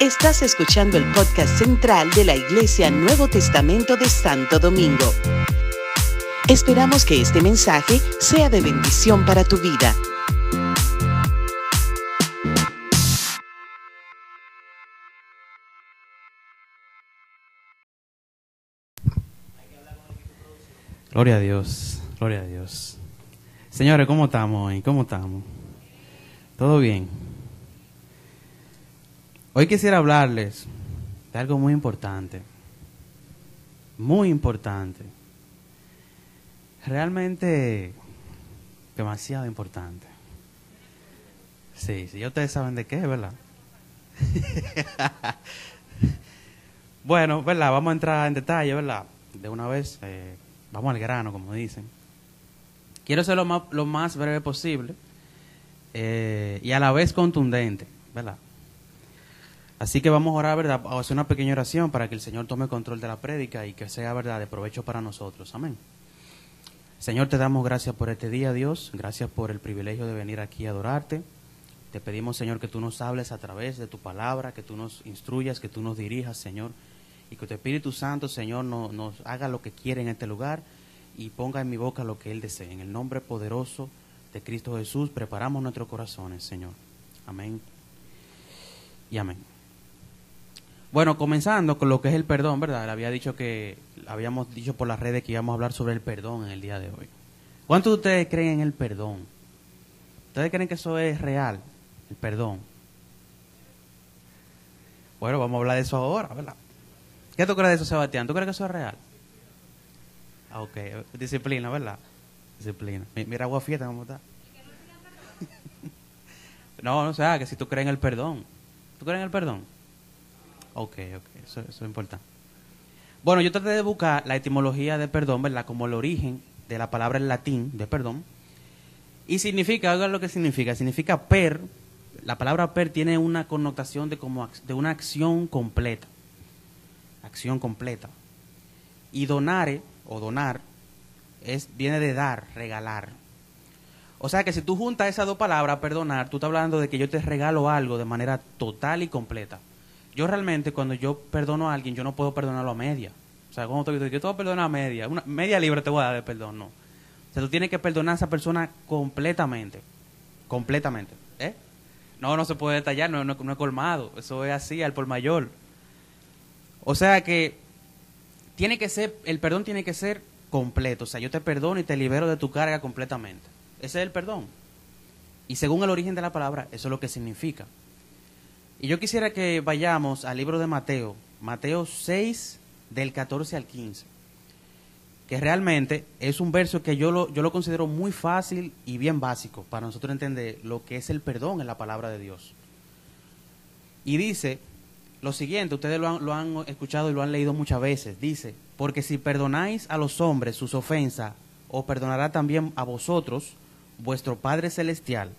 Estás escuchando el podcast central de la Iglesia Nuevo Testamento de Santo Domingo. Esperamos que este mensaje sea de bendición para tu vida. Gloria a Dios, gloria a Dios. Señores, ¿cómo estamos hoy? ¿Cómo estamos? ¿Todo bien? Hoy quisiera hablarles de algo muy importante, muy importante, realmente demasiado importante. Sí, sí, ustedes saben de qué, ¿verdad? bueno, ¿verdad? Vamos a entrar en detalle, ¿verdad? De una vez, eh, vamos al grano, como dicen. Quiero ser lo más, lo más breve posible eh, y a la vez contundente, ¿verdad? Así que vamos a orar, ¿verdad? a hacer una pequeña oración para que el Señor tome control de la prédica y que sea, ¿verdad?, de provecho para nosotros. Amén. Señor, te damos gracias por este día, Dios. Gracias por el privilegio de venir aquí a adorarte. Te pedimos, Señor, que tú nos hables a través de tu palabra, que tú nos instruyas, que tú nos dirijas, Señor. Y que tu Espíritu Santo, Señor, nos haga lo que quiere en este lugar y ponga en mi boca lo que Él desee. En el nombre poderoso de Cristo Jesús, preparamos nuestros corazones, Señor. Amén. Y amén. Bueno, comenzando con lo que es el perdón, ¿verdad? Había dicho que, habíamos dicho por las redes que íbamos a hablar sobre el perdón en el día de hoy. ¿Cuántos de ustedes creen en el perdón? ¿Ustedes creen que eso es real, el perdón? Bueno, vamos a hablar de eso ahora, ¿verdad? ¿Qué tú crees de eso, Sebastián? ¿Tú crees que eso es real? Ah, disciplina, ¿verdad? Disciplina. Mira, agua fiesta, ¿cómo está? no, no sea, que si tú crees en el perdón. ¿Tú crees en el perdón? Ok, ok, eso, es importante. Bueno, yo traté de buscar la etimología de perdón, ¿verdad? Como el origen de la palabra en latín de perdón. Y significa, oigan lo que significa, significa per, la palabra per tiene una connotación de, como, de una acción completa. Acción completa. Y donare o donar es, viene de dar, regalar. O sea que si tú juntas esas dos palabras, perdonar, tú estás hablando de que yo te regalo algo de manera total y completa. Yo realmente cuando yo perdono a alguien, yo no puedo perdonarlo a media. O sea, como te digo, yo te voy a perdonar a media, una media libre te voy a dar de perdón, no. O sea, tú tienes que perdonar a esa persona completamente, completamente. ¿eh? No, no se puede detallar, no, no, no es colmado, eso es así, al por mayor. O sea que tiene que ser, el perdón tiene que ser completo. O sea, yo te perdono y te libero de tu carga completamente. Ese es el perdón. Y según el origen de la palabra, eso es lo que significa. Y yo quisiera que vayamos al libro de Mateo, Mateo 6, del 14 al 15, que realmente es un verso que yo lo, yo lo considero muy fácil y bien básico para nosotros entender lo que es el perdón en la palabra de Dios. Y dice, lo siguiente, ustedes lo han, lo han escuchado y lo han leído muchas veces. Dice, porque si perdonáis a los hombres sus ofensas, os perdonará también a vosotros vuestro Padre Celestial.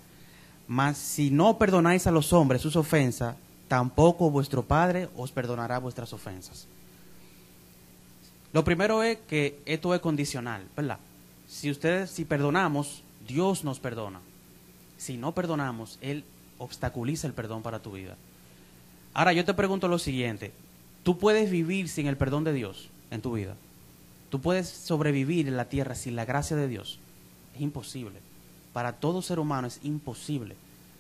Mas si no perdonáis a los hombres sus ofensas, tampoco vuestro Padre os perdonará vuestras ofensas. Lo primero es que esto es condicional, ¿verdad? Si ustedes, si perdonamos, Dios nos perdona. Si no perdonamos, Él obstaculiza el perdón para tu vida. Ahora yo te pregunto lo siguiente, ¿tú puedes vivir sin el perdón de Dios en tu vida? ¿Tú puedes sobrevivir en la tierra sin la gracia de Dios? Es imposible. Para todo ser humano es imposible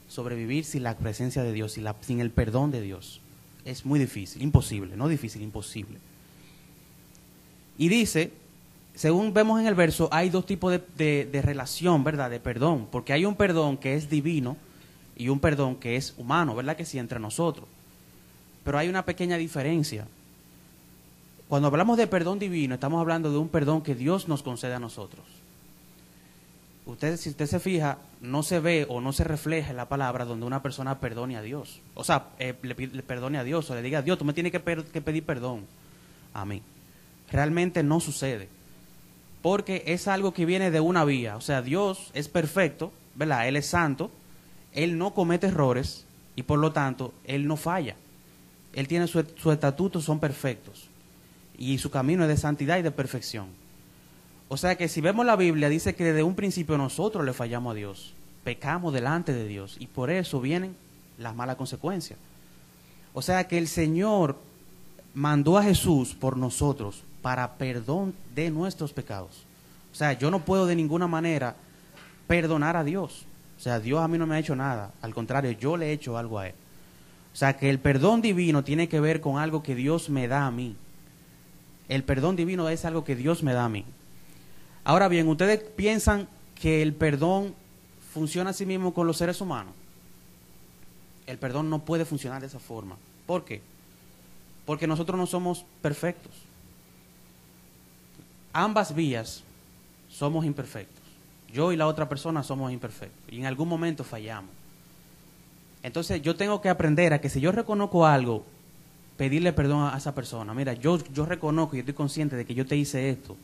sobrevivir sin la presencia de Dios, sin, la, sin el perdón de Dios. Es muy difícil, imposible, no difícil, imposible. Y dice, según vemos en el verso, hay dos tipos de, de, relación, ¿verdad? De perdón, porque hay un perdón que es divino y un perdón que es humano, ¿verdad? Que sí, entre nosotros. Pero hay una pequeña diferencia. Cuando hablamos de perdón divino, estamos hablando de un perdón que Dios nos concede a nosotros. Usted, si usted se fija, no se ve o no se refleja en la palabra donde una persona perdone a Dios. O sea, eh, le, perdone a Dios o le diga, Dios, tú me tienes que, pedir perdón a mí. Realmente no sucede. Porque es algo que viene de una vía. O sea, Dios es perfecto, ¿verdad? Él es santo, Él no comete errores y por lo tanto, Él no falla. Él tiene sus su estatutos, son perfectos. Y su camino es de santidad y de perfección. O sea que si vemos la Biblia, dice que desde un principio nosotros le fallamos a Dios. Pecamos delante de Dios. Y por eso vienen las malas consecuencias. O sea que el Señor mandó a Jesús por nosotros para perdón de nuestros pecados. O sea, yo no puedo de ninguna manera perdonar a Dios. O sea, Dios a mí no me ha hecho nada. Al contrario, yo le he hecho algo a Él. O sea, que el perdón divino tiene que ver con algo que Dios me da a mí. El perdón divino es algo que Dios me da a mí. Ahora bien, ¿ustedes piensan que el perdón funciona a sí mismo con los seres humanos? El perdón no puede funcionar de esa forma. ¿Por qué? Porque nosotros no somos perfectos. Ambas vías somos imperfectos. Yo y la otra persona somos imperfectos. Y en algún momento fallamos. Entonces yo tengo que aprender a que si yo reconozco algo, pedirle perdón a esa persona. Mira, yo, yo reconozco y estoy consciente de que yo te hice esto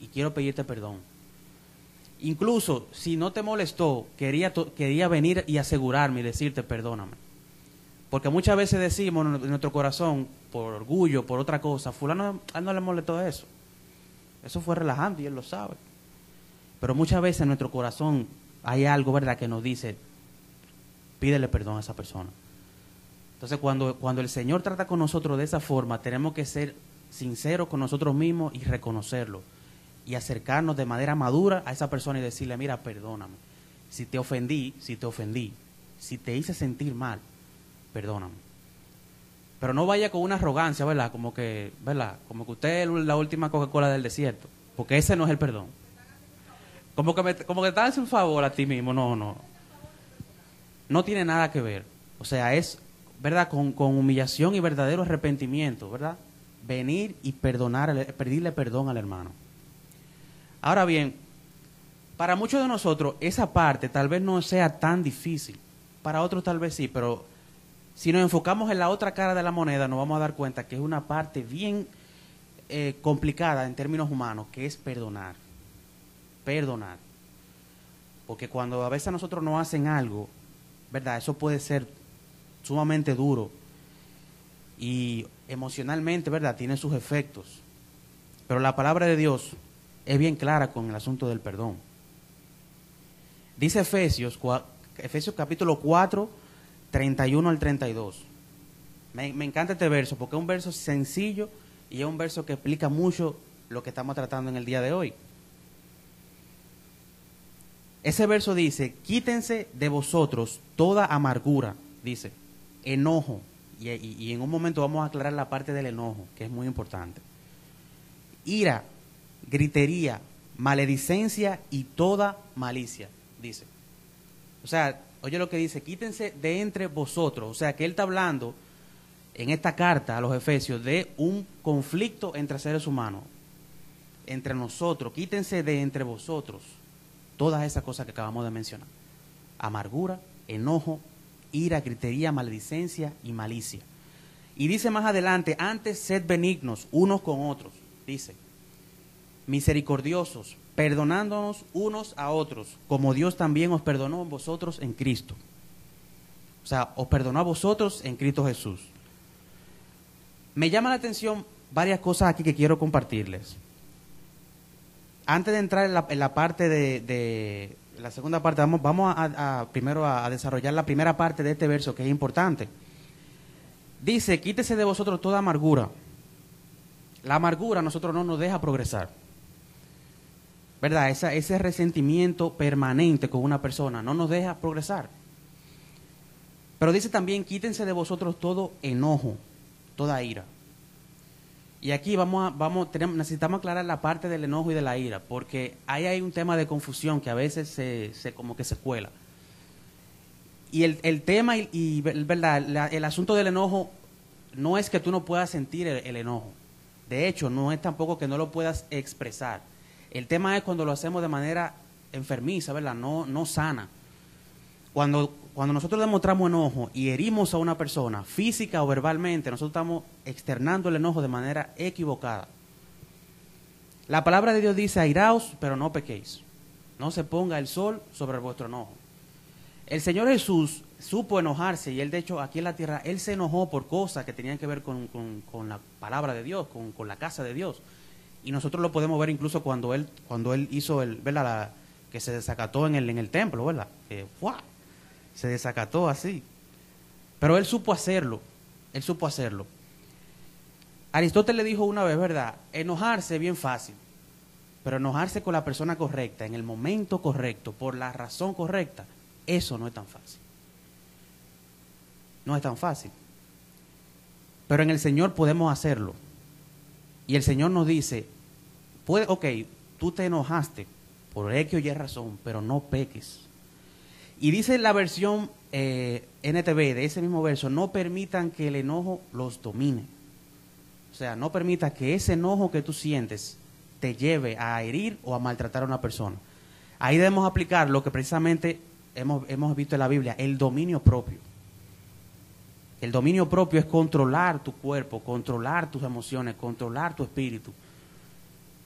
y quiero pedirte perdón. Incluso si no te molestó, quería, quería venir y asegurarme y decirte perdóname. Porque muchas veces decimos en nuestro corazón, por orgullo, por otra cosa, fulano a no le molestó eso. Eso fue relajante y él lo sabe. Pero muchas veces en nuestro corazón hay algo, ¿verdad?, que nos dice, pídele perdón a esa persona. Entonces, cuando, cuando el Señor trata con nosotros de esa forma, tenemos que ser sinceros con nosotros mismos y reconocerlo. Y acercarnos de manera madura a esa persona y decirle, mira, perdóname. Si te ofendí, si te ofendí, si te hice sentir mal, perdóname. Pero no vaya con una arrogancia, ¿verdad? Como que, ¿verdad? Como que usted es la última Coca-Cola del desierto. Porque ese no es el perdón. Como que, como que te haces un favor a ti mismo. No, no. No tiene nada que ver. O sea, es, ¿verdad? Con, con humillación y verdadero arrepentimiento, ¿verdad? Venir y perdonar, pedirle perdón al hermano. Ahora bien, para muchos de nosotros esa parte tal vez no sea tan difícil. Para otros tal vez sí, pero si nos enfocamos en la otra cara de la moneda, nos vamos a dar cuenta que es una parte bien eh, complicada en términos humanos, que es perdonar. Perdonar. Porque cuando a veces a nosotros nos hacen algo, ¿verdad? Eso puede ser sumamente duro y emocionalmente, ¿verdad? Tiene sus efectos. Pero la palabra de Dios es bien clara con el asunto del perdón. Dice Efesios, Efesios capítulo 4, 31 al 32. Me, me, encanta este verso porque es un verso sencillo y es un verso que explica mucho lo que estamos tratando en el día de hoy. Ese verso dice, quítense de vosotros toda amargura, dice, enojo, y, y en un momento vamos a aclarar la parte del enojo, que es muy importante. Ira, gritería, maledicencia y toda malicia, dice. O sea, oye lo que dice, quítense de entre vosotros. O sea, que él está hablando en esta carta a los Efesios de un conflicto entre seres humanos, entre nosotros. Quítense de entre vosotros todas esas cosas que acabamos de mencionar. Amargura, enojo, ira, gritería, maledicencia y malicia. Y dice más adelante, antes sed benignos unos con otros, dice, misericordiosos, perdonándonos unos a otros, como Dios también os perdonó a vosotros en Cristo. O sea, os perdonó a vosotros en Cristo Jesús. Me llama la atención varias cosas aquí que quiero compartirles. Antes de entrar en la, parte de, la segunda parte, vamos, vamos a, primero a, a desarrollar la primera parte de este verso que es importante. Dice, quítese de vosotros toda amargura. La amargura a nosotros no nos deja progresar. ¿Verdad? ese resentimiento permanente con una persona no nos deja progresar. Pero dice también, quítense de vosotros todo enojo, toda ira. Y aquí vamos a, vamos, tenemos, necesitamos aclarar la parte del enojo y de la ira, porque ahí hay un tema de confusión que a veces se, se como que se cuela. Y el, el tema y, ¿verdad? el asunto del enojo no es que tú no puedas sentir el enojo. De hecho, no es tampoco que no lo puedas expresar. El tema es cuando lo hacemos de manera enfermiza, ¿verdad? No, no sana. Cuando, cuando nosotros demostramos enojo y herimos a una persona, física o verbalmente, nosotros estamos externando el enojo de manera equivocada. La palabra de Dios dice, airaos, pero no pequéis. No se ponga el sol sobre vuestro enojo. El Señor Jesús supo enojarse y él, de hecho, aquí en la tierra, él se enojó por cosas que tenían que ver con, la palabra de Dios, con, con la casa de Dios. Y nosotros lo podemos ver incluso cuando él, cuando él hizo el, ¿verdad? La, que se desacató en el, en el templo, ¿verdad? Que, se desacató así. Pero él supo hacerlo. Él supo hacerlo. Aristóteles dijo una vez, ¿verdad? Enojarse es bien fácil, pero enojarse con la persona correcta, en el momento correcto, por la razón correcta, eso no es tan fácil. No es tan fácil. Pero en el Señor podemos hacerlo. Y el Señor nos dice, puede, ok, tú te enojaste por X o Y razón, pero no peques. Y dice la versión eh, NTV de ese mismo verso, no permitan que el enojo los domine. O sea, no permita que ese enojo que tú sientes te lleve a herir o a maltratar a una persona. Ahí debemos aplicar lo que precisamente hemos, hemos visto en la Biblia, el dominio propio. El dominio propio es controlar tu cuerpo, controlar tus emociones, controlar tu espíritu.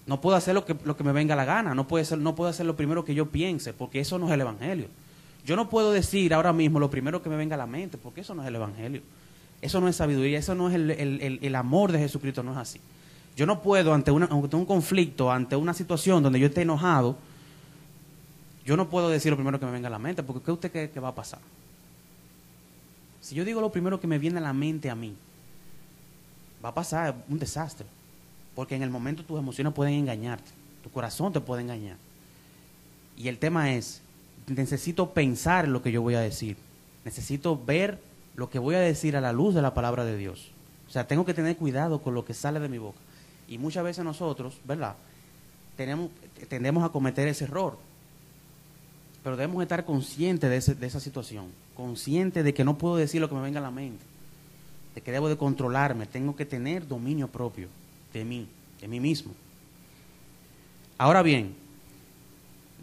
No puedo hacer lo que, lo que me venga la gana, no, puede ser, no puedo hacer lo primero que yo piense, porque eso no es el Evangelio. Yo no puedo decir ahora mismo lo primero que me venga a la mente, porque eso no es el Evangelio. Eso no es sabiduría, eso no es el, amor de Jesucristo, no es así. Yo no puedo, ante, una, un conflicto, ante una situación donde yo esté enojado, yo no puedo decir lo primero que me venga a la mente, porque ¿qué usted cree que va a pasar? Si yo digo lo primero que me viene a la mente a mí, va a pasar un desastre. Porque en el momento tus emociones pueden engañarte, tu corazón te puede engañar. Y el tema es, necesito pensar en lo que yo voy a decir. Necesito ver lo que voy a decir a la luz de la palabra de Dios. O sea, tengo que tener cuidado con lo que sale de mi boca. Y muchas veces nosotros, ¿verdad? Tenemos, tendemos a cometer ese error. Pero debemos estar conscientes de, de esa situación. Conscientes de que no puedo decir lo que me venga a la mente. De que debo de controlarme. Tengo que tener dominio propio de mí, de mí mismo. Ahora bien,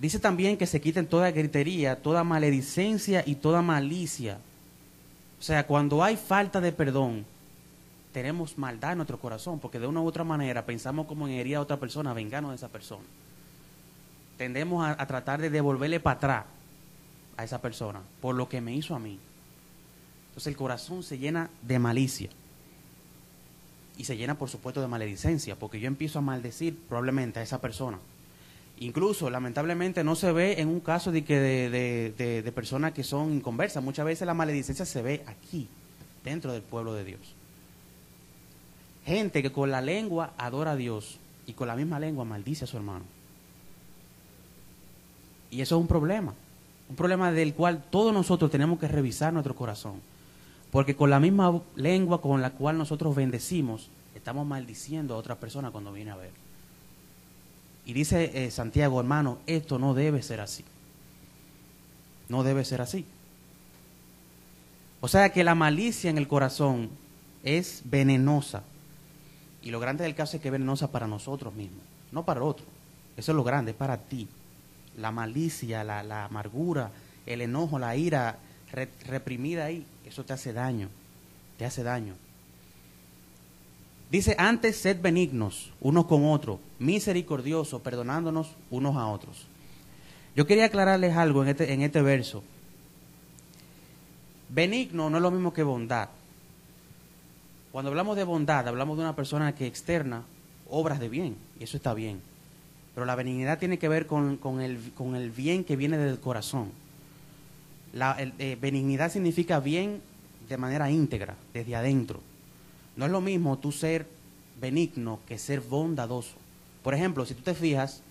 Dice también que se quiten toda gritería, toda maledicencia y toda malicia. O sea, cuando hay falta de perdón, tenemos maldad en nuestro corazón, porque de una u otra manera pensamos como en herir a otra persona, vengarnos de esa persona. Tendemos a, a tratar de devolverle para atrás a esa persona por lo que me hizo a mí. Entonces el corazón se llena de malicia. Y se llena, por supuesto, de maledicencia, porque yo empiezo a maldecir probablemente a esa persona. Incluso, lamentablemente, no se ve en un caso de, que de, personas que son inconversas. Muchas veces la maledicencia se ve aquí, dentro del pueblo de Dios. Gente que con la lengua adora a Dios y con la misma lengua maldice a su hermano. Y eso es un problema. Un problema del cual todos nosotros tenemos que revisar nuestro corazón. Porque con la misma lengua con la cual nosotros bendecimos, estamos maldiciendo a otra persona cuando viene a ver. Y dice eh, Santiago, hermano, esto no debe ser así. No debe ser así. O sea que la malicia en el corazón es venenosa. Y lo grande del caso es que es venenosa para nosotros mismos, no para otro. Eso es lo grande, es para ti. La malicia, la, amargura, el enojo, la ira reprimida ahí, eso te hace daño. Te hace daño. Dice, antes sed benignos unos con otros, misericordiosos, perdonándonos unos a otros. Yo quería aclararles algo en este, en este verso. Benigno no es lo mismo que bondad. Cuando hablamos de bondad, hablamos de una persona que externa obras de bien, y eso está bien. Pero la benignidad tiene que ver con, el, bien que viene del corazón. La eh, benignidad significa bien de manera íntegra, desde adentro. No es lo mismo tú ser benigno que ser bondadoso. Por ejemplo, si tú te fijas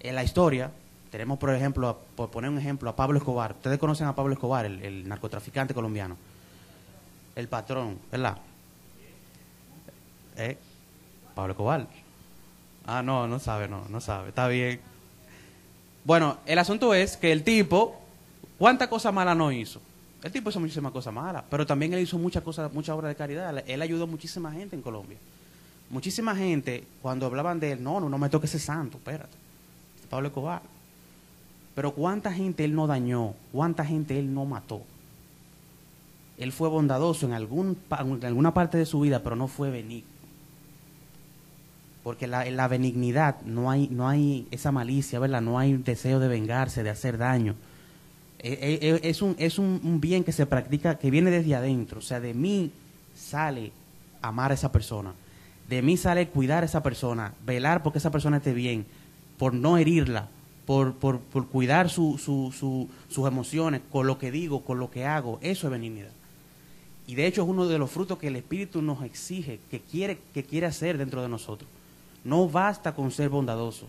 en la historia, tenemos por ejemplo, por poner un ejemplo, a Pablo Escobar. Ustedes conocen a Pablo Escobar, el, narcotraficante colombiano. El patrón, ¿verdad? ¿Eh? Pablo Escobar. Ah, no, no sabe, no, no sabe. Está bien. Bueno, el asunto es que el tipo, ¿cuánta cosa mala no hizo? El tipo hizo muchísimas cosas malas, pero también él hizo muchas cosas, muchas obras de caridad. Él ayudó a muchísima gente en Colombia. Muchísima gente, cuando hablaban de él, no, no, no me toques ese santo, espérate. Pablo Escobar. Pero cuánta gente él no dañó, cuánta gente él no mató. Él fue bondadoso en, en alguna parte de su vida, pero no fue benigno. Porque la, la benignidad no hay, no hay esa malicia, ¿verdad? No hay deseo de vengarse, de hacer daño. Eh, eh, eh, es, un, es un, bien que se practica, que viene desde adentro. O sea, de mí sale amar a esa persona. De mí sale cuidar a esa persona, velar porque esa persona esté bien, por no herirla, por, por, por cuidar su, su, sus emociones, con lo que digo, con lo que hago. Eso es benignidad. Y de hecho es uno de los frutos que el Espíritu nos exige, que quiere, que quiere hacer dentro de nosotros. No basta con ser bondadoso.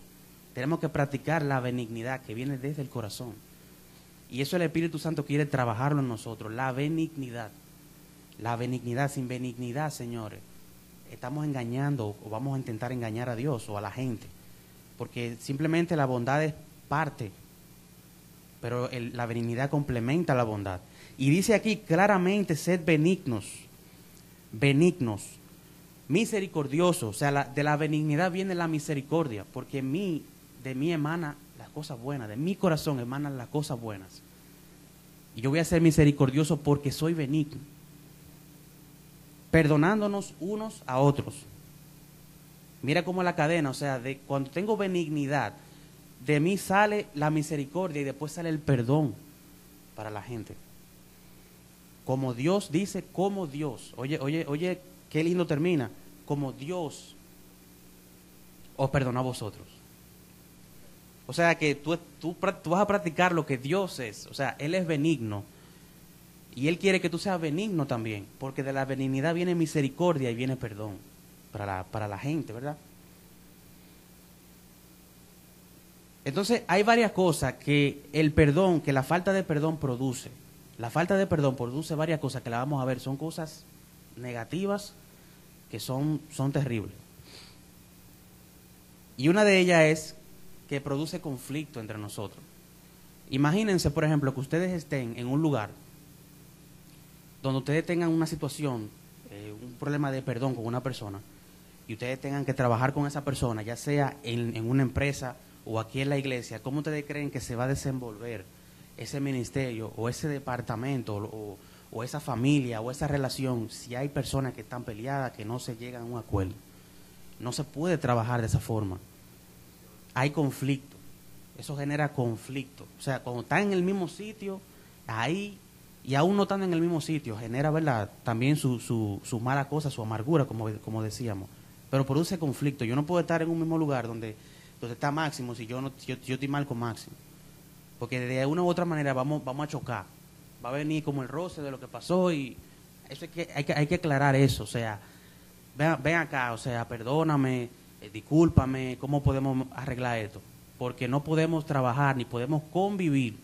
Tenemos que practicar la benignidad que viene desde el corazón. Y eso el Espíritu Santo quiere trabajarlo en nosotros, la benignidad. La benignidad, sin benignidad, señores, estamos engañando o vamos a intentar engañar a Dios o a la gente. Porque simplemente la bondad es parte, pero la benignidad complementa la bondad. Y dice aquí claramente, sed benignos, benignos, misericordiosos. O sea, de la benignidad viene la misericordia, porque mí, de mí emana las cosas buenas, de mi corazón emanan las cosas buenas. Y yo voy a ser misericordioso porque soy benigno, perdonándonos unos a otros. Mira cómo la cadena, o sea, de cuando tengo benignidad, de mí sale la misericordia y después sale el perdón para la gente. Como Dios dice, como Dios. Oye, oye, oye, qué lindo termina. Como Dios os perdonó a vosotros. O sea que tú, vas a practicar lo que Dios es. O sea, Él es benigno. Y Él quiere que tú seas benigno también. Porque de la benignidad viene misericordia y viene perdón para la, para la gente, ¿verdad? Entonces, hay varias cosas que el perdón, que la falta de perdón produce. La falta de perdón produce varias cosas que la vamos a ver. Son cosas negativas que son, son terribles. Y una de ellas es que produce conflicto entre nosotros. Imagínense, por ejemplo, que ustedes estén en un lugar donde ustedes tengan una situación, eh, un problema de perdón con una persona, y ustedes tengan que trabajar con esa persona, ya sea en, en una empresa o aquí en la iglesia, ¿cómo ustedes creen que se va a desenvolver ese ministerio o ese departamento o, o esa familia o esa relación si hay personas que están peleadas, que no se llegan a un acuerdo? No se puede trabajar de esa forma hay conflicto. Eso genera conflicto. O sea, cuando están en el mismo sitio, ahí, y aún no están en el mismo sitio, genera, ¿verdad? También su, su, su mala cosa, su amargura, como, como decíamos. Pero produce conflicto. Yo no puedo estar en un mismo lugar donde, donde está Máximo si yo, no, yo, estoy mal con Máximo. Porque de una u otra manera vamos, vamos a chocar. Va a venir como el roce de lo que pasó y eso hay que, hay que, hay que aclarar eso. O sea, ven, ven acá, o sea, perdóname, eh, discúlpame, ¿cómo podemos arreglar esto? Porque no podemos trabajar ni podemos convivir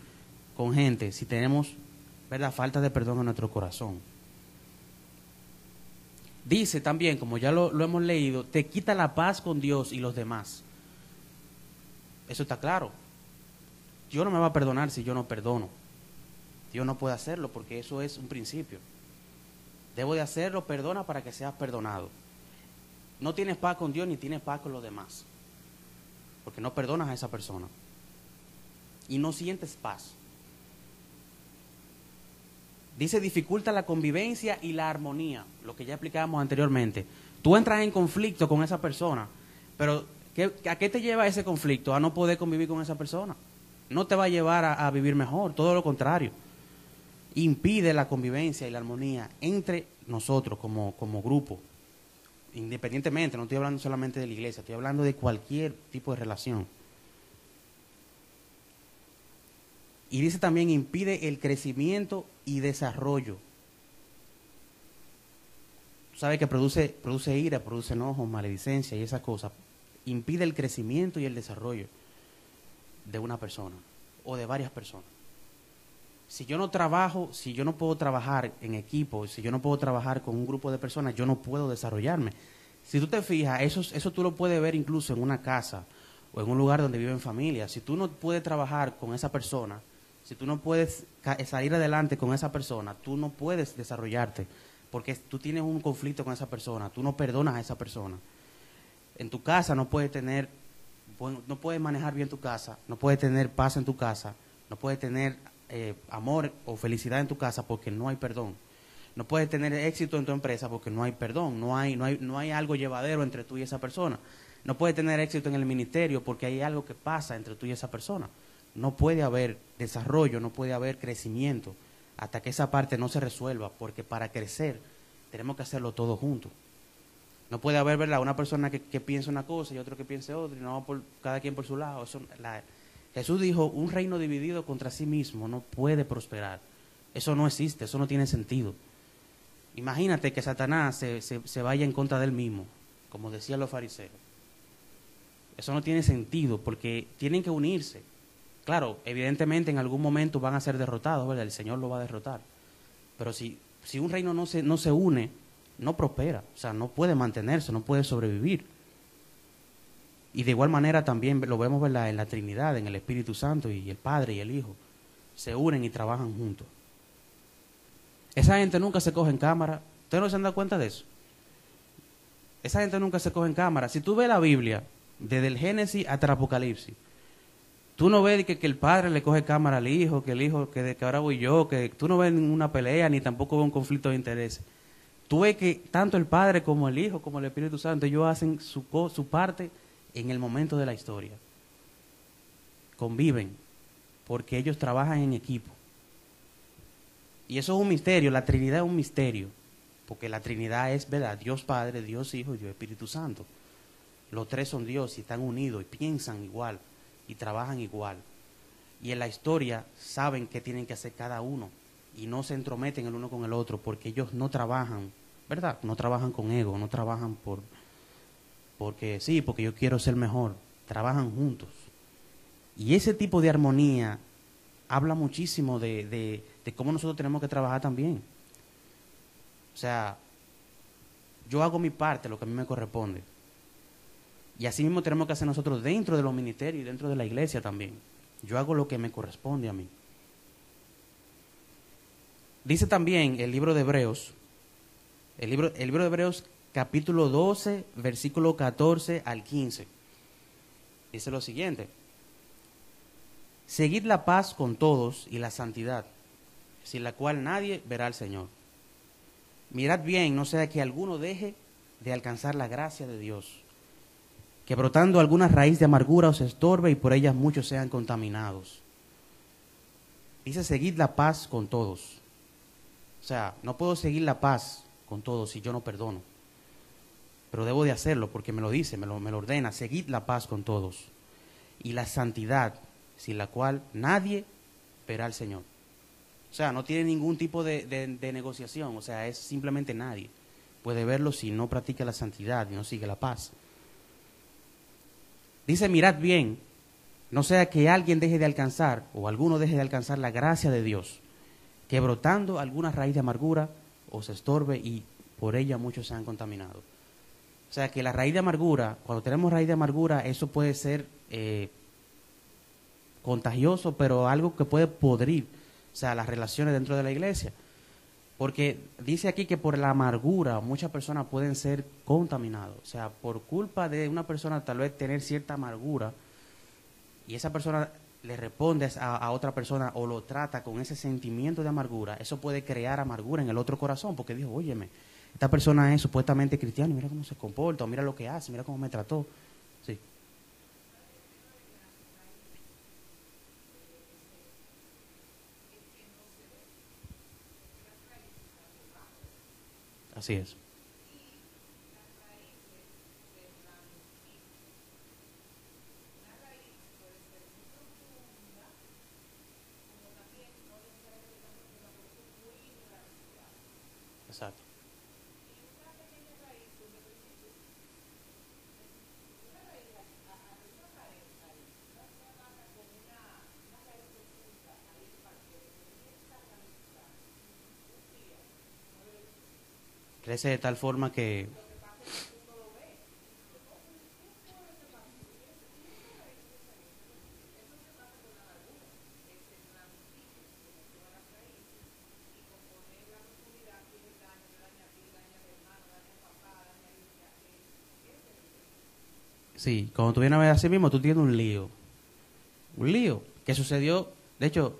con gente si tenemos ¿verdad? falta de perdón en nuestro corazón. Dice también, como ya lo, lo hemos leído, te quita la paz con Dios y los demás. Eso está claro. Dios no me va a perdonar si yo no perdono. Dios no puede hacerlo porque eso es un principio. Debo de hacerlo, perdona para que seas perdonado. No tienes paz con Dios ni tienes paz con los demás. Porque no perdonas a esa persona. Y no sientes paz. Dice, dificulta la convivencia y la armonía, lo que ya explicábamos anteriormente. Tú entras en conflicto con esa persona, pero ¿a qué te lleva ese conflicto? A no poder convivir con esa persona. No te va a llevar a, vivir mejor, todo lo contrario. Impide la convivencia y la armonía entre nosotros como, como grupo independientemente, no estoy hablando solamente de la iglesia, estoy hablando de cualquier tipo de relación. Y dice también impide el crecimiento y desarrollo. Sabe que produce, produce ira, produce enojo, maledicencia y esas cosas. Impide el crecimiento y el desarrollo de una persona o de varias personas. Si yo no trabajo, si yo no puedo trabajar en equipo, si yo no puedo trabajar con un grupo de personas, yo no puedo desarrollarme. Si tú te fijas, eso, eso tú lo puedes ver incluso en una casa o en un lugar donde viven familias. Si tú no puedes trabajar con esa persona, si tú no puedes salir adelante con esa persona, tú no puedes desarrollarte porque tú tienes un conflicto con esa persona, tú no perdonas a esa persona. En tu casa no puedes tener, no puedes manejar bien tu casa, no puedes tener paz en tu casa, no puedes tener eh, amor o felicidad en tu casa porque no hay perdón. No puedes tener éxito en tu empresa porque no hay perdón, no hay, no hay, no hay algo llevadero entre tú y esa persona. No puedes tener éxito en el ministerio porque hay algo que pasa entre tú y esa persona. No puede haber desarrollo, no puede haber crecimiento hasta que esa parte no se resuelva, porque para crecer tenemos que hacerlo todo juntos. No puede haber, ¿verdad? Una persona que, piensa una cosa y otro que piense otra, y no por, cada quien por su lado. Eso, la, Jesús dijo, un reino dividido contra sí mismo no puede prosperar. Eso no existe, eso no tiene sentido. imagínate que Satanás se, se, vaya en contra del mismo, como decían los fariseos. Eso no tiene sentido porque tienen que unirse. Claro, evidentemente en algún momento van a ser derrotados, ¿verdad? El Señor lo va a derrotar. Pero si, si un reino no se, no se une, no prospera, o sea, no puede mantenerse, no puede sobrevivir. Y de igual manera también lo vemos en la Trinidad, en el Espíritu Santo y el Padre y el Hijo. Se unen y trabajan juntos. Esa gente nunca se coge en cámara. ¿Ustedes no se han dado cuenta de eso? Esa gente nunca se coge en cámara. Si tú ves la Biblia, desde el Génesis hasta el Apocalipsis, tú no ves que, el padre le coge cámara al hijo, que el hijo, que, que ahora voy yo, que tú no ves ninguna pelea, ni tampoco ves un conflicto de interés. Tú ves que tanto el padre como el hijo, como el Espíritu Santo, ellos hacen su, su parte en el momento de la historia. Conviven, porque ellos trabajan en equipo. Y eso es un misterio, la Trinidad es un misterio, porque la Trinidad es, ¿verdad? Dios Padre, Dios Hijo y Dios Espíritu Santo. Los tres son Dios y están unidos y piensan igual y trabajan igual. Y en la historia saben qué tienen que hacer cada uno y no se entrometen el uno con el otro porque ellos no trabajan, ¿verdad? No trabajan con ego, no trabajan por porque sí, porque yo quiero ser mejor. Trabajan juntos. Y ese tipo de armonía habla muchísimo de, de, cómo nosotros tenemos que trabajar también. O sea, yo hago mi parte, lo que a mí me corresponde. Y así mismo tenemos que hacer nosotros dentro de los ministerios y dentro de la iglesia también. Yo hago lo que me corresponde a mí. Dice también el libro de Hebreos, el libro, el libro de Hebreos capítulo 12, versículo 14 al 15. Dice lo siguiente. Seguid la paz con todos y la santidad, sin la cual nadie verá al Señor. Mirad bien, no sea que alguno deje de alcanzar la gracia de Dios, que brotando alguna raíz de amargura os estorbe y por ellas muchos sean contaminados. Dice, seguid la paz con todos. O sea, no puedo seguir la paz con todos si yo no perdono pero debo de hacerlo porque me lo dice, me lo, ordena, seguid la paz con todos y la santidad, sin la cual nadie verá al Señor. O sea, no tiene ningún tipo de, de, negociación, o sea, es simplemente nadie puede verlo si no practica la santidad y no sigue la paz. Dice, mirad bien, no sea que alguien deje de alcanzar o alguno deje de alcanzar la gracia de Dios, que brotando alguna raíz de amargura os estorbe y por ella muchos se han contaminado. O sea que la raíz de amargura, cuando tenemos raíz de amargura, eso puede ser eh, contagioso, pero algo que puede podrir, o sea, las relaciones dentro de la iglesia. Porque dice aquí que por la amargura muchas personas pueden ser contaminadas. O sea, por culpa de una persona tal vez tener cierta amargura y esa persona le responde a, a, otra persona o lo trata con ese sentimiento de amargura, eso puede crear amargura en el otro corazón porque dijo, óyeme, esta persona es supuestamente cristiana y mira cómo se comporta, mira lo que hace, mira cómo me trató. Sí. Así es. De tal forma que... Sí, cuando tú vienes a ver así mismo, tú tienes un lío. Un lío que sucedió, de hecho,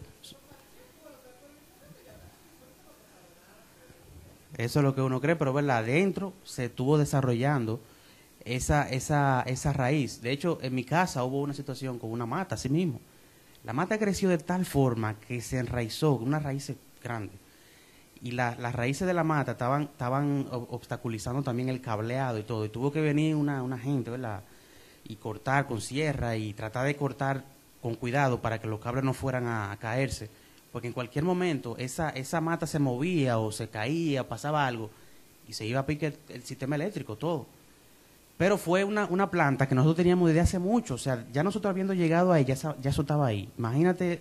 Eso es lo que uno cree, pero ¿verdad? adentro se estuvo desarrollando esa, esa, esa raíz. De hecho, en mi casa hubo una situación con una mata, así mismo. La mata creció de tal forma que se enraizó, una raíz grande. Y las raíces de la mata estaban, estaban obstaculizando también el cableado y todo. Y tuvo que venir una, una gente, ¿verdad? Y cortar con sierra y tratar de cortar con cuidado para que los cables no fueran a caerse porque en cualquier momento esa, esa mata se movía o se caía, pasaba algo, y se iba a pique el, sistema eléctrico, todo. Pero fue una, una, planta que nosotros teníamos desde hace mucho, o sea, ya nosotros habiendo llegado ahí, ya, ya eso estaba ahí. Imagínate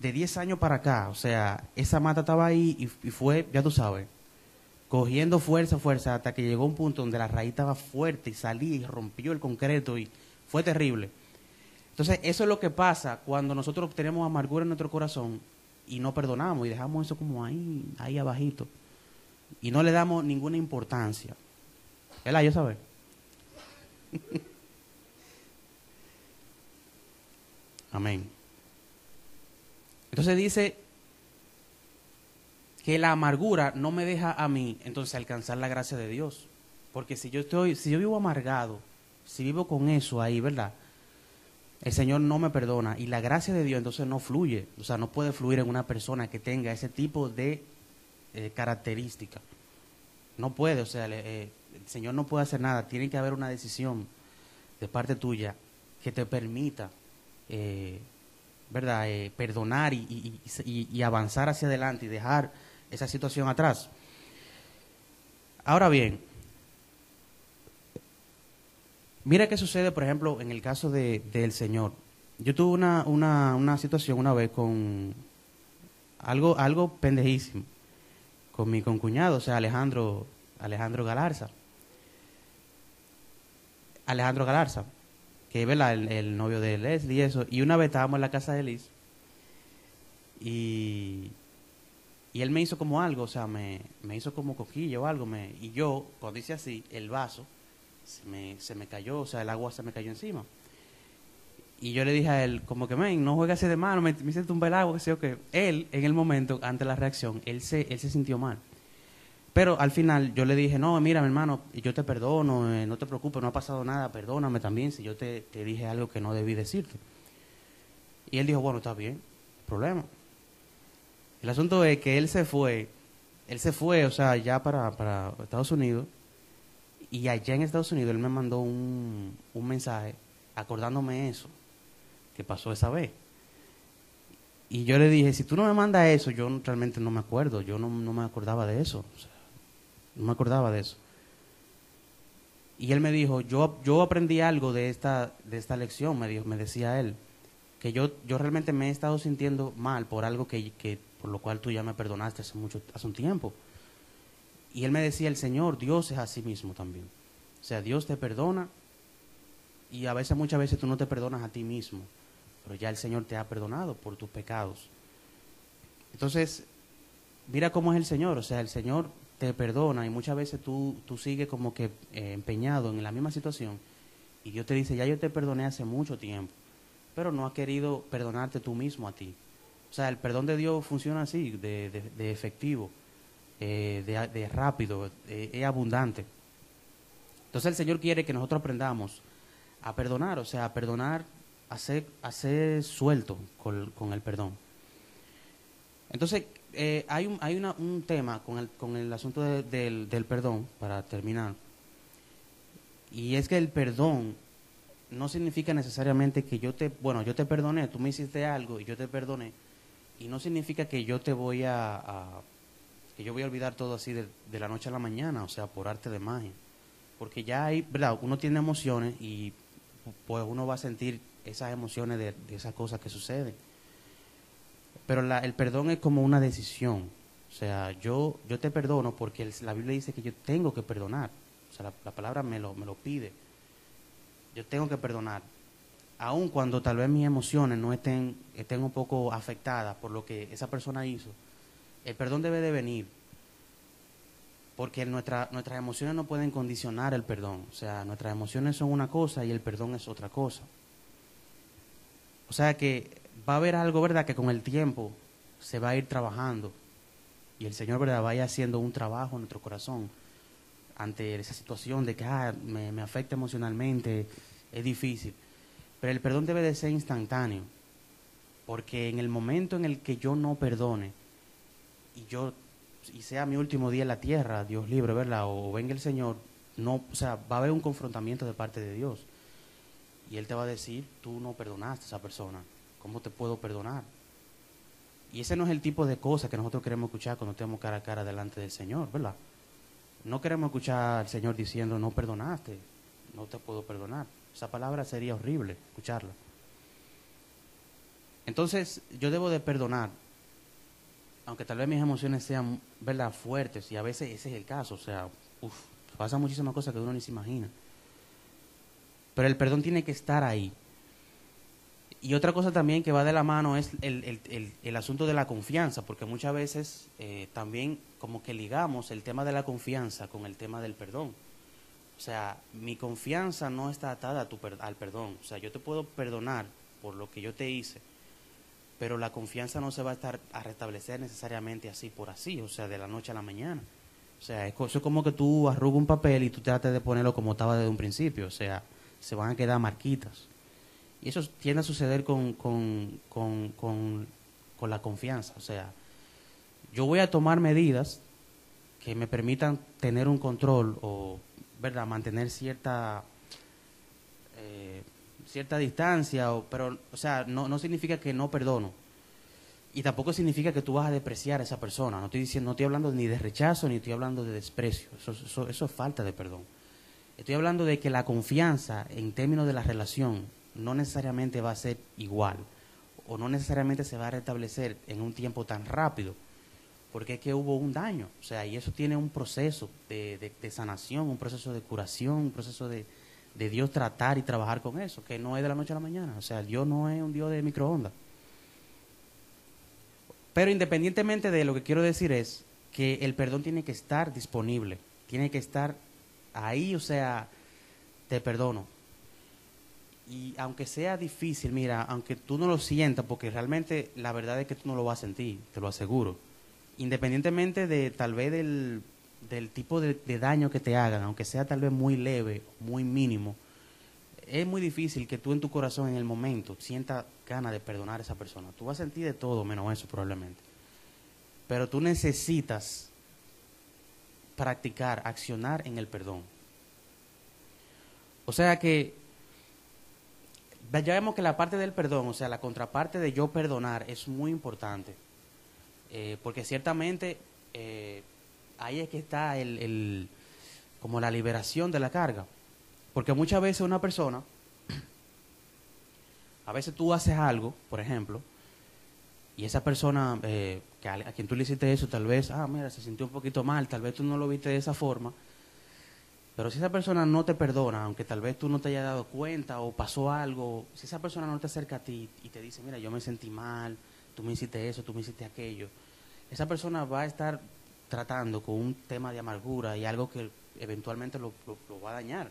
de 10 años para acá, o sea, esa mata estaba ahí y, y fue, ya tú sabes, cogiendo fuerza, fuerza, hasta que llegó un punto donde la raíz estaba fuerte y salía y rompió el concreto y fue terrible. Entonces, eso es lo que pasa cuando nosotros tenemos amargura en nuestro corazón y no perdonamos y dejamos eso como ahí, ahí abajito. Y no le damos ninguna importancia. ¿Verdad? ¿Yo sabe? Amén. Entonces dice que la amargura no me deja a mí entonces alcanzar la gracia de Dios. Porque si yo estoy, si yo vivo amargado, si vivo con eso ahí, ¿verdad? El Señor no me perdona y la gracia de Dios entonces no fluye, o sea, no puede fluir en una persona que tenga ese tipo de eh, característica. No puede, o sea, eh, el Señor no puede hacer nada, tiene que haber una decisión de parte tuya que te permita, eh, ¿verdad?, perdonar y avanzar hacia adelante y dejar esa situación atrás. Ahora bien, Mira qué sucede, por ejemplo, en el caso de, del Señor. Yo tuve una, una, una situación una vez con algo, algo pendejísimo, con mi concuñado, o sea, Alejandro, Alejandro Galarza. Alejandro Galarza, que es el, el, novio de Leslie y eso. Y una vez estábamos en la casa de Liz y, y él me hizo como algo, o sea, me, me hizo como coquillo o algo. Me, y yo, cuando dice así, el vaso se me, se me cayó, o sea, el agua se me cayó encima. Y yo le dije a él, como que, men, no juegues así de mano, me, me hice tumbar el agua, que sé yo que. Él, en el momento, ante la reacción, él se, él se sintió mal. Pero al final yo le dije, no, mira, mi hermano, yo te perdono, eh, no te preocupes, no ha pasado nada, perdóname también si yo te, te, dije algo que no debí decirte. Y él dijo, bueno, está bien, problema. El asunto es que él se fue, él se fue, o sea, ya para, para Estados Unidos, y allá en Estados Unidos él me mandó un, un mensaje acordándome eso que pasó esa vez. Y yo le dije, si tú no me mandas eso, yo realmente no me acuerdo, yo no, no me acordaba de eso. no me acordaba de eso. Y él me dijo, yo, yo aprendí algo de esta, de esta lección, me, dijo, me decía él, que yo, yo realmente me he estado sintiendo mal por algo que, que, por lo cual tú ya me perdonaste hace, mucho, hace un tiempo. Y él me decía, el Señor, Dios es así mismo también. O sea, Dios te perdona y a veces, muchas veces tú no te perdonas a ti mismo, pero ya el Señor te ha perdonado por tus pecados. Entonces, mira cómo es el Señor, o sea, el Señor te perdona y muchas veces tú, tú sigues como que eh, empeñado en la misma situación y Dios te dice, ya yo te perdoné hace mucho tiempo, pero no ha querido perdonarte tú mismo a ti. O sea, el perdón de Dios funciona así, de, de efectivo. Eh, de, rápido, eh, es abundante. Entonces el Señor quiere que nosotros aprendamos a perdonar, o sea, a perdonar, a ser, suelto con, el perdón. Entonces, eh, hay, un, hay un tema con el, con el asunto del, del perdón, para terminar, y es que el perdón no significa necesariamente que yo te, bueno, yo te perdoné, tú me hiciste algo y yo te perdoné, y no significa que yo te voy a que yo voy a olvidar todo así de, la noche a la mañana, o sea, por arte de magia. Porque ya hay, ¿verdad? Uno tiene emociones y pues uno va a sentir esas emociones de, esas cosas que suceden. Pero la, el perdón es como una decisión. O sea, yo, yo te perdono porque la Biblia dice que yo tengo que perdonar. O sea, la, palabra me lo, me lo pide. Yo tengo que perdonar. Aun cuando tal vez mis emociones no estén, estén un poco afectadas por lo que esa persona hizo, el perdón debe de venir, porque nuestra, nuestras emociones no pueden condicionar el perdón. O sea, nuestras emociones son una cosa y el perdón es otra cosa. O sea que va a haber algo, ¿verdad?, que con el tiempo se va a ir trabajando y el Señor, ¿verdad?, vaya haciendo un trabajo en nuestro corazón ante esa situación de que ah, me, me afecta emocionalmente, es difícil. Pero el perdón debe de ser instantáneo, porque en el momento en el que yo no perdone, y yo y sea mi último día en la tierra, Dios libre, ¿verdad? O, venga el Señor, no, o sea, va a haber un confrontamiento de parte de Dios. Y Él te va a decir, tú no perdonaste a esa persona, ¿cómo te puedo perdonar? Y ese no es el tipo de cosas que nosotros queremos escuchar cuando estemos cara a cara delante del Señor, ¿verdad? No queremos escuchar al Señor diciendo, no perdonaste, no te puedo perdonar. Esa palabra sería horrible escucharla. Entonces, yo debo de perdonar, aunque tal vez mis emociones sean, ¿verdad?, fuertes, y a veces ese es el caso, o sea, uf, pasan muchísimas cosas que uno ni se imagina. Pero el perdón tiene que estar ahí. Y otra cosa también que va de la mano es el, asunto de la confianza, porque muchas veces eh, también como que ligamos el tema de la confianza con el tema del perdón. O sea, mi confianza no está atada al perdón. O sea, yo te puedo perdonar por lo que yo te hice, pero la confianza no se va a estar a restablecer necesariamente así por así, o sea, de la noche a la mañana. O sea, es, eso es como que tú arrugas un papel y tú trates de ponerlo como estaba desde un principio. O sea, se van a quedar marquitas. Y eso tiende a suceder con, con, con, con, la confianza. O sea, yo voy a tomar medidas que me permitan tener un control o verdad mantener cierta eh, cierta distancia o, pero o sea no, no significa que no perdono. Y tampoco significa que tú vas a depreciar a esa persona. No estoy diciendo no estoy hablando ni de rechazo ni estoy hablando de desprecio. Eso, eso, eso es falta de perdón. Estoy hablando de que la confianza en términos de la relación no necesariamente va a ser igual o no necesariamente se va a restablecer en un tiempo tan rápido, porque es que hubo un daño, o sea, y eso tiene un proceso de, sanación, un proceso de curación, un proceso de, de, Dios tratar y trabajar con eso, que no es de la noche a la mañana, o sea, Dios no es un Dios de microondas. Pero independientemente de lo que quiero decir es que el perdón tiene que estar disponible, tiene que estar ahí, o sea, te perdono, y aunque sea difícil, mira, aunque tú no lo sientas, porque realmente la verdad es que tú no lo vas a sentir, te lo aseguro. Independientemente de tal vez del, del tipo de, daño que te hagan, aunque sea tal vez muy leve, muy mínimo, es muy difícil que tú en tu corazón en el momento sientas ganas de perdonar a esa persona. Tú vas a sentir de todo menos eso probablemente. Pero tú necesitas practicar, accionar en el perdón. O sea que ya vemos que la parte del perdón, o sea, la contraparte de yo perdonar es muy importante. Eh, porque ciertamente eh, ahí es que está el, como la liberación de la carga. Porque muchas veces una persona, a veces tú haces algo, por ejemplo, y esa persona eh, que a, a, quien tú le hiciste eso, tal vez, ah, mira, se sintió un poquito mal, tal vez tú no lo viste de esa forma, pero si esa persona no te perdona, aunque tal vez tú no te hayas dado cuenta o pasó algo, si esa persona no te acerca a ti y te dice, mira, yo me sentí mal, tú me hiciste eso, tú me hiciste aquello, esa persona va a estar tratando con un tema de amargura y algo que eventualmente lo, va a dañar.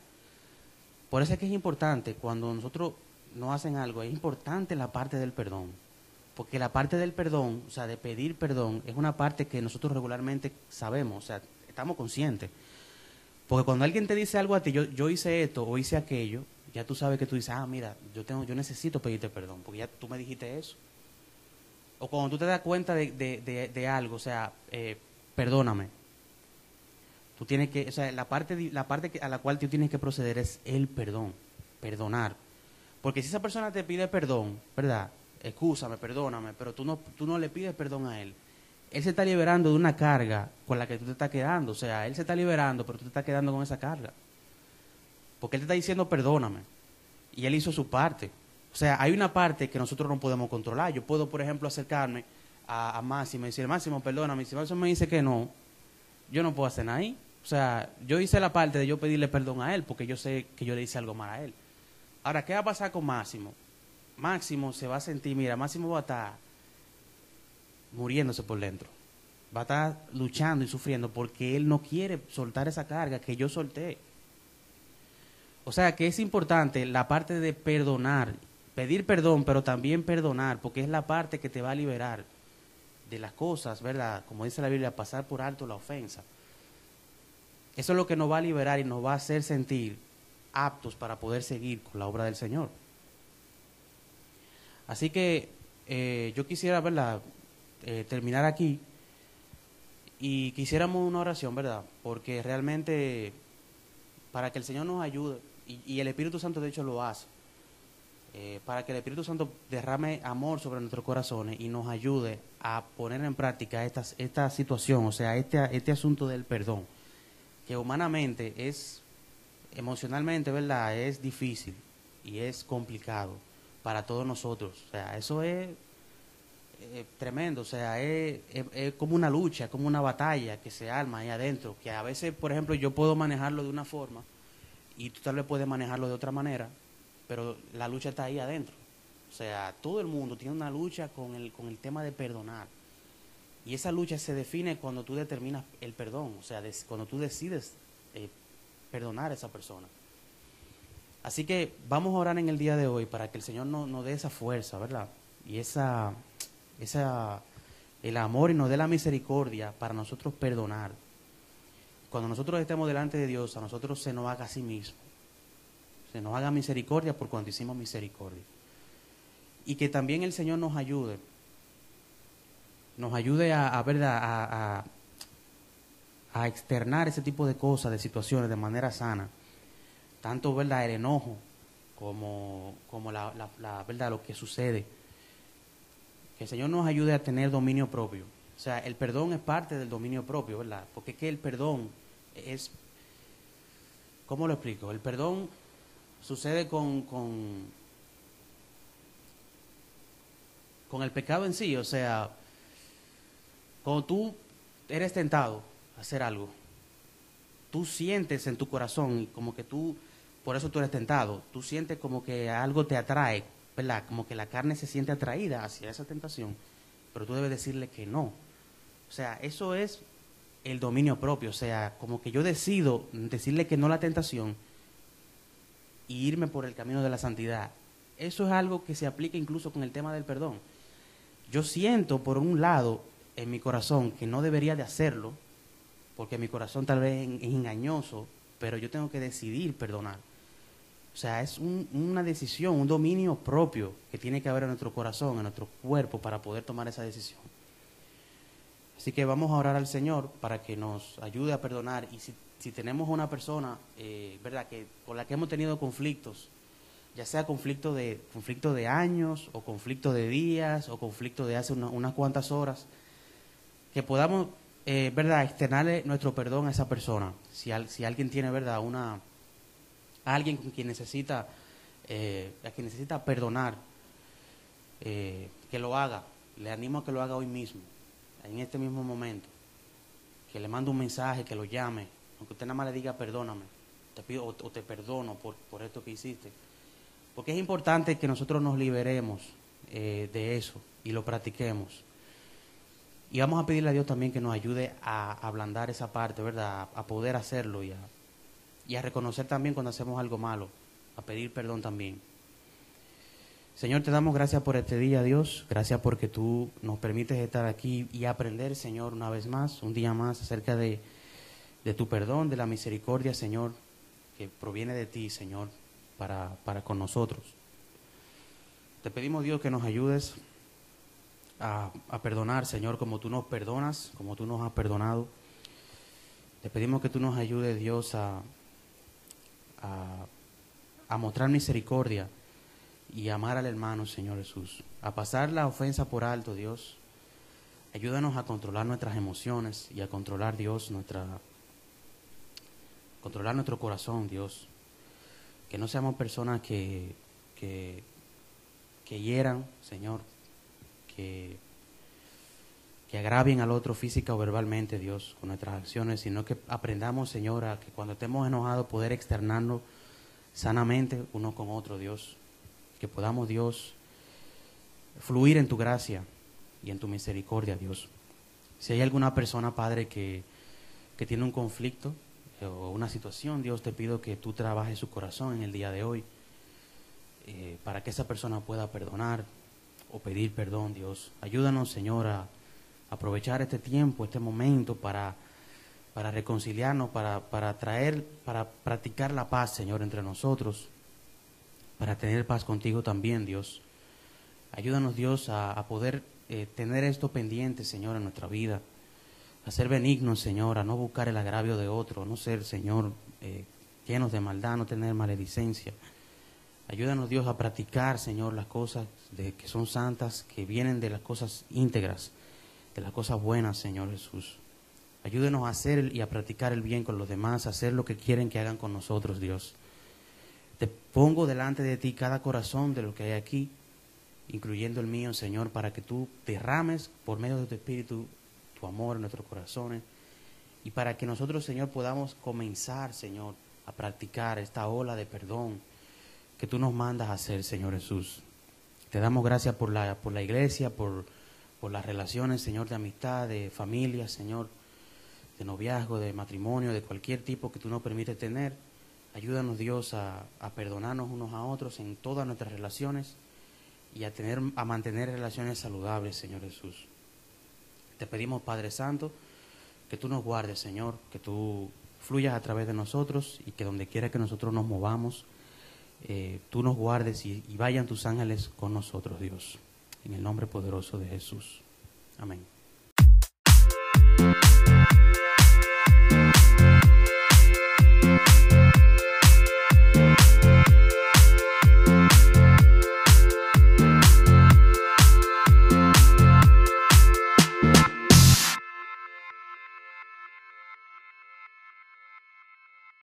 Por eso es que es importante, cuando nosotros no hacen algo, es importante la parte del perdón. Porque la parte del perdón, o sea, de pedir perdón, es una parte que nosotros regularmente sabemos, o sea, estamos conscientes. Porque cuando alguien te dice algo a ti, yo, hice esto o hice aquello, ya tú sabes que tú dices, ah, mira, yo, tengo, yo necesito pedirte perdón, porque ya tú me dijiste eso. O cuando tú te das cuenta de, de, de, algo, o sea, eh, perdóname. Tú tienes que, o sea, la parte, la parte a la cual tú tienes que proceder es el perdón, perdonar. Porque si esa persona te pide perdón, ¿verdad? Excúsame, perdóname, pero tú no, tú no le pides perdón a él él se está liberando de una carga con la que tú te estás quedando. O sea, él se está liberando, pero tú te estás quedando con esa carga. Porque él te está diciendo perdóname. Y él hizo su parte. O sea, hay una parte que nosotros no podemos controlar. Yo puedo, por ejemplo, acercarme a, Máximo y decir, Máximo, perdóname. Si Máximo me dice que no, yo no puedo hacer nada ahí. O sea, yo hice la parte de yo pedirle perdón a él porque yo sé que yo le hice algo mal a él. Ahora, ¿qué va a pasar con Máximo? Máximo se va a sentir, mira, Máximo va a estar muriéndose por dentro. Va a estar luchando y sufriendo porque él no quiere soltar esa carga que yo solté. O sea que es importante la parte de perdonar, pedir perdón, pero también perdonar, porque es la parte que te va a liberar de las cosas, ¿verdad? Como dice la Biblia, pasar por alto la ofensa. Eso es lo que nos va a liberar y nos va a hacer sentir aptos para poder seguir con la obra del Señor. Así que eh, yo quisiera, ¿verdad? Eh, terminar aquí y quisiéramos una oración, ¿verdad? Porque realmente para que el Señor nos ayude, y, el Espíritu Santo de hecho lo hace, eh, para que el Espíritu Santo derrame amor sobre nuestros corazones y nos ayude a poner en práctica esta, esta situación, o sea, este, este asunto del perdón, que humanamente es, emocionalmente, ¿verdad? Es difícil y es complicado para todos nosotros. O sea, eso es eh, tremendo, o sea, es, es, como una lucha, como una batalla que se arma ahí adentro, que a veces, por ejemplo, yo puedo manejarlo de una forma y tú tal vez puedes manejarlo de otra manera, pero la lucha está ahí adentro. O sea, todo el mundo tiene una lucha con el, con el tema de perdonar. Y esa lucha se define cuando tú determinas el perdón, o sea, cuando tú decides eh, perdonar a esa persona. Así que vamos a orar en el día de hoy para que el Señor nos, dé esa fuerza, ¿verdad? Y esa, esa, el amor y nos dé la misericordia para nosotros perdonar. Cuando nosotros estemos delante de Dios, a nosotros se nos haga a sí mismo se nos haga misericordia por cuando hicimos misericordia. Y que también el Señor nos ayude, nos ayude a, a, a, externar ese tipo de cosas, de situaciones de manera sana. Tanto ¿verdad? el enojo como, como la, la, verdad, lo que sucede. Que el Señor nos ayude a tener dominio propio. O sea, el perdón es parte del dominio propio, ¿verdad? Porque es que el perdón es, ¿cómo lo explico? El perdón sucede con, con, con el pecado en sí. O sea, cuando tú eres tentado a hacer algo, tú sientes en tu corazón como que tú, por eso tú eres tentado, tú sientes como que algo te atrae, ¿verdad? Como que la carne se siente atraída hacia esa tentación, pero tú debes decirle que no. O sea, eso es el dominio propio, o sea, como que yo decido decirle que no a la tentación y irme por el camino de la santidad. Eso es algo que se aplica incluso con el tema del perdón. Yo siento por un lado en mi corazón que no debería de hacerlo, porque mi corazón tal vez es engañoso, pero yo tengo que decidir perdonar. O sea, es una decisión, un dominio propio que tiene que haber en nuestro corazón, en nuestro cuerpo, para poder tomar esa decisión. Así que vamos a orar al Señor para que nos ayude a perdonar y si si tenemos una persona, eh, ¿verdad?, que, con la que hemos tenido conflictos, ya sea conflicto de, conflicto de años, o conflicto de días, o conflicto de hace unas cuantas horas, que podamos, eh, ¿verdad?, externarle nuestro perdón a esa persona. Si, si alguien tiene, ¿verdad?, una, alguien con quien necesita, eh, a quien necesita perdonar, eh, que lo haga. Le animo a que lo haga hoy mismo, en este mismo momento. Que le mande un mensaje, que lo llame, aunque usted nada más le diga perdóname, te pido o, te perdono por, por, esto que hiciste. Porque es importante que nosotros nos liberemos eh, de eso y lo practiquemos. Y vamos a pedirle a Dios también que nos ayude a ablandar esa parte, ¿verdad? A, poder hacerlo y a, y a reconocer también cuando hacemos algo malo, a pedir perdón también. Señor, te damos gracias por este día, Dios. Gracias porque tú nos permites estar aquí y aprender, Señor, una vez más, un día más, acerca de de tu perdón, de la misericordia, Señor, que proviene de ti, Señor, para, para con nosotros. Te pedimos, Dios, que nos ayudes a, perdonar, Señor, como tú nos perdonas, como tú nos has perdonado. Te pedimos que tú nos ayudes, Dios, a, a, a mostrar misericordia y amar al hermano, Señor Jesús. A pasar la ofensa por alto, Dios. Ayúdanos a controlar nuestras emociones y a controlar, Dios, nuestra controlar nuestro corazón, Dios. Que no seamos personas que, que, que hieran, Señor, que, que agravien al otro física o verbalmente, Dios, con nuestras acciones, sino que aprendamos, Señor, a que cuando estemos enojados poder externarnos sanamente uno con otro, Dios. Que podamos, Dios, fluir en tu gracia y en tu misericordia, Dios. Si hay alguna persona, Padre, que, que tiene un conflicto, o una situación, Dios te pido que tú trabajes su corazón en el día de hoy eh, para que esa persona pueda perdonar o pedir perdón, Dios. Ayúdanos, Señor, a aprovechar este tiempo, este momento para, para reconciliarnos, para, para traer, para practicar la paz, Señor, entre nosotros, para tener paz contigo también, Dios. Ayúdanos, Dios, a, poder eh, tener esto pendiente, Señor, en nuestra vida a ser benignos, Señor, a no buscar el agravio de otro, a no ser, Señor, eh, llenos de maldad, no tener maledicencia. Ayúdanos, Dios, a practicar, Señor, las cosas de, que son santas, que vienen de las cosas íntegras, de las cosas buenas, Señor Jesús. Ayúdenos a hacer y a practicar el bien con los demás, a hacer lo que quieren que hagan con nosotros, Dios. Te pongo delante de ti cada corazón de lo que hay aquí, incluyendo el mío, Señor, para que tú derrames por medio de tu Espíritu tu amor en nuestros corazones y para que nosotros, Señor, podamos comenzar, Señor, a practicar esta ola de perdón que tú nos mandas a hacer, Señor Jesús. Te damos gracias por la, por la iglesia, por, por las relaciones, Señor, de amistad, de familia, Señor, de noviazgo, de matrimonio, de cualquier tipo que tú nos permites tener. Ayúdanos, Dios, a, a perdonarnos unos a otros en todas nuestras relaciones y a, tener, a mantener relaciones saludables, Señor Jesús. Te pedimos, Padre Santo, que tú nos guardes, Señor, que tú fluyas a través de nosotros y que donde quiera que nosotros nos movamos, eh, tú nos guardes y, y vayan tus ángeles con nosotros, Dios. En el nombre poderoso de Jesús. Amén.